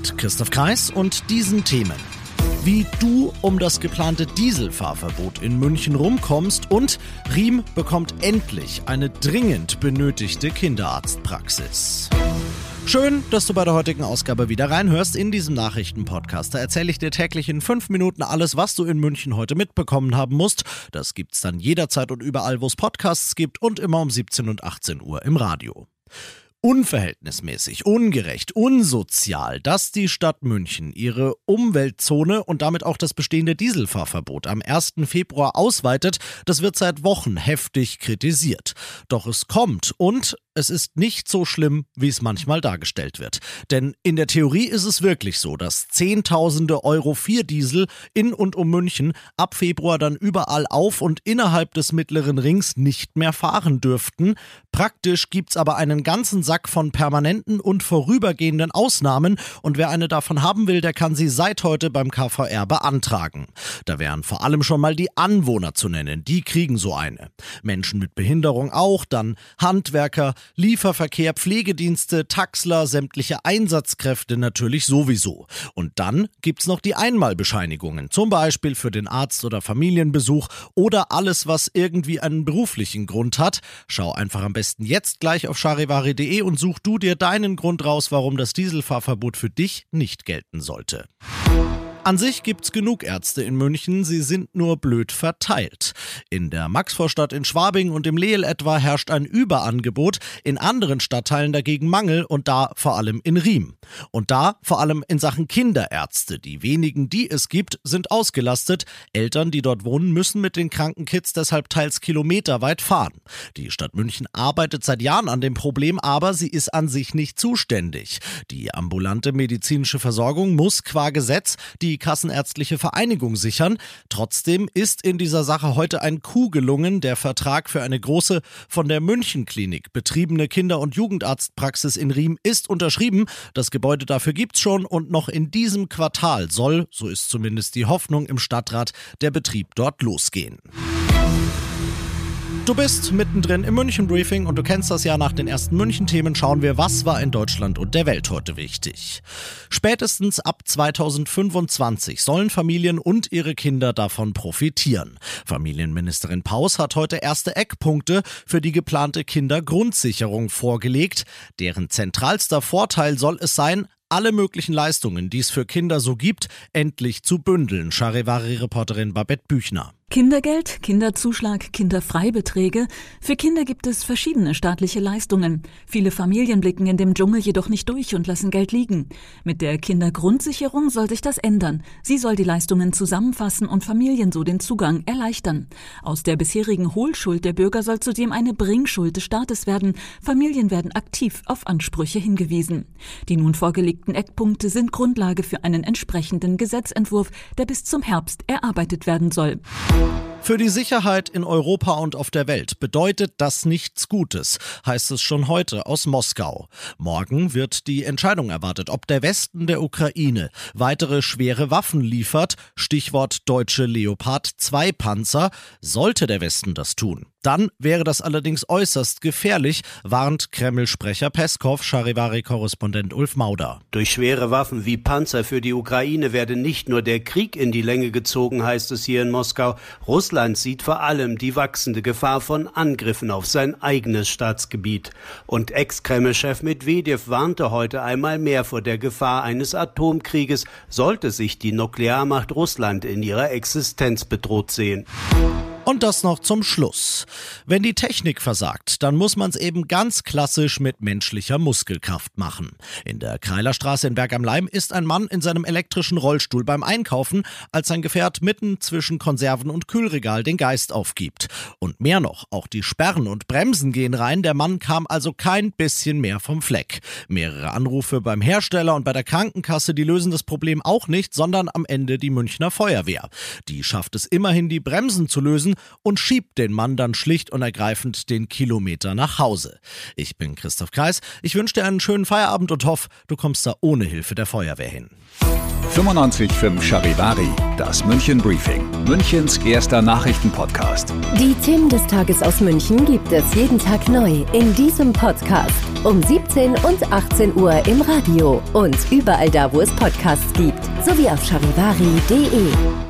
Mit Christoph Kreis und diesen Themen. Wie du um das geplante Dieselfahrverbot in München rumkommst und Riem bekommt endlich eine dringend benötigte Kinderarztpraxis. Schön, dass du bei der heutigen Ausgabe wieder reinhörst in diesem Nachrichtenpodcast. Da erzähle ich dir täglich in fünf Minuten alles, was du in München heute mitbekommen haben musst. Das gibt's dann jederzeit und überall, wo es Podcasts gibt und immer um 17 und 18 Uhr im Radio unverhältnismäßig, ungerecht, unsozial, dass die Stadt München ihre Umweltzone und damit auch das bestehende Dieselfahrverbot am 1. Februar ausweitet, das wird seit Wochen heftig kritisiert. Doch es kommt und es ist nicht so schlimm, wie es manchmal dargestellt wird. Denn in der Theorie ist es wirklich so, dass Zehntausende Euro 4 Diesel in und um München ab Februar dann überall auf und innerhalb des mittleren Rings nicht mehr fahren dürften. Praktisch gibt's aber einen ganzen Sack von permanenten und vorübergehenden Ausnahmen und wer eine davon haben will, der kann sie seit heute beim KVR beantragen. Da wären vor allem schon mal die Anwohner zu nennen, die kriegen so eine. Menschen mit Behinderung auch, dann Handwerker, Lieferverkehr, Pflegedienste, Taxler, sämtliche Einsatzkräfte natürlich sowieso. Und dann gibt's noch die Einmalbescheinigungen, zum Beispiel für den Arzt- oder Familienbesuch oder alles, was irgendwie einen beruflichen Grund hat. Schau einfach am besten jetzt gleich auf charivari.de und such du dir deinen Grund raus, warum das Dieselfahrverbot für dich nicht gelten sollte. An sich gibt's genug Ärzte in München, sie sind nur blöd verteilt. In der Maxvorstadt in Schwabing und im Leel etwa herrscht ein Überangebot, in anderen Stadtteilen dagegen Mangel und da vor allem in Riem. Und da vor allem in Sachen Kinderärzte. Die wenigen, die es gibt, sind ausgelastet. Eltern, die dort wohnen, müssen mit den kranken Kids deshalb teils kilometerweit fahren. Die Stadt München arbeitet seit Jahren an dem Problem, aber sie ist an sich nicht zuständig. Die ambulante medizinische Versorgung muss qua Gesetz die die Kassenärztliche Vereinigung sichern. Trotzdem ist in dieser Sache heute ein Coup gelungen. Der Vertrag für eine große von der Münchenklinik betriebene Kinder- und Jugendarztpraxis in Riem ist unterschrieben. Das Gebäude dafür gibt's schon und noch in diesem Quartal soll, so ist zumindest die Hoffnung im Stadtrat, der Betrieb dort losgehen. Du bist mittendrin im München Briefing und du kennst das ja nach den ersten München Themen schauen wir, was war in Deutschland und der Welt heute wichtig. Spätestens ab 2025 sollen Familien und ihre Kinder davon profitieren. Familienministerin Paus hat heute erste Eckpunkte für die geplante Kindergrundsicherung vorgelegt. Deren zentralster Vorteil soll es sein, alle möglichen Leistungen, die es für Kinder so gibt, endlich zu bündeln. Charivari-Reporterin Babette Büchner. Kindergeld, Kinderzuschlag, Kinderfreibeträge. Für Kinder gibt es verschiedene staatliche Leistungen. Viele Familien blicken in dem Dschungel jedoch nicht durch und lassen Geld liegen. Mit der Kindergrundsicherung soll sich das ändern. Sie soll die Leistungen zusammenfassen und Familien so den Zugang erleichtern. Aus der bisherigen Hohlschuld der Bürger soll zudem eine Bringschuld des Staates werden. Familien werden aktiv auf Ansprüche hingewiesen. Die nun vorgelegten Eckpunkte sind Grundlage für einen entsprechenden Gesetzentwurf, der bis zum Herbst erarbeitet werden soll. you Für die Sicherheit in Europa und auf der Welt bedeutet das nichts Gutes, heißt es schon heute aus Moskau. Morgen wird die Entscheidung erwartet, ob der Westen der Ukraine weitere schwere Waffen liefert, Stichwort deutsche Leopard 2 Panzer, sollte der Westen das tun. Dann wäre das allerdings äußerst gefährlich, warnt Kreml-Sprecher Peskov, Charivari-Korrespondent Ulf Mauder. Durch schwere Waffen wie Panzer für die Ukraine werde nicht nur der Krieg in die Länge gezogen, heißt es hier in Moskau. Russland sieht vor allem die wachsende Gefahr von Angriffen auf sein eigenes Staatsgebiet. Und Ex-Kreml-Chef Medvedev warnte heute einmal mehr vor der Gefahr eines Atomkrieges, sollte sich die Nuklearmacht Russland in ihrer Existenz bedroht sehen. Und das noch zum Schluss. Wenn die Technik versagt, dann muss man es eben ganz klassisch mit menschlicher Muskelkraft machen. In der Kreilerstraße in Berg am Leim ist ein Mann in seinem elektrischen Rollstuhl beim Einkaufen, als sein Gefährt mitten zwischen Konserven und Kühlregal den Geist aufgibt. Und mehr noch, auch die Sperren und Bremsen gehen rein, der Mann kam also kein bisschen mehr vom Fleck. Mehrere Anrufe beim Hersteller und bei der Krankenkasse, die lösen das Problem auch nicht, sondern am Ende die Münchner Feuerwehr. Die schafft es immerhin, die Bremsen zu lösen und schiebt den Mann dann schlicht und ergreifend den Kilometer nach Hause. Ich bin Christoph Kreis. Ich wünsche dir einen schönen Feierabend und hoffe, du kommst da ohne Hilfe der Feuerwehr hin. 95.5 Charivari, das München Briefing, Münchens erster Nachrichtenpodcast. Die Themen des Tages aus München gibt es jeden Tag neu in diesem Podcast. Um 17 und 18 Uhr im Radio und überall da, wo es Podcasts gibt, sowie auf charivari.de.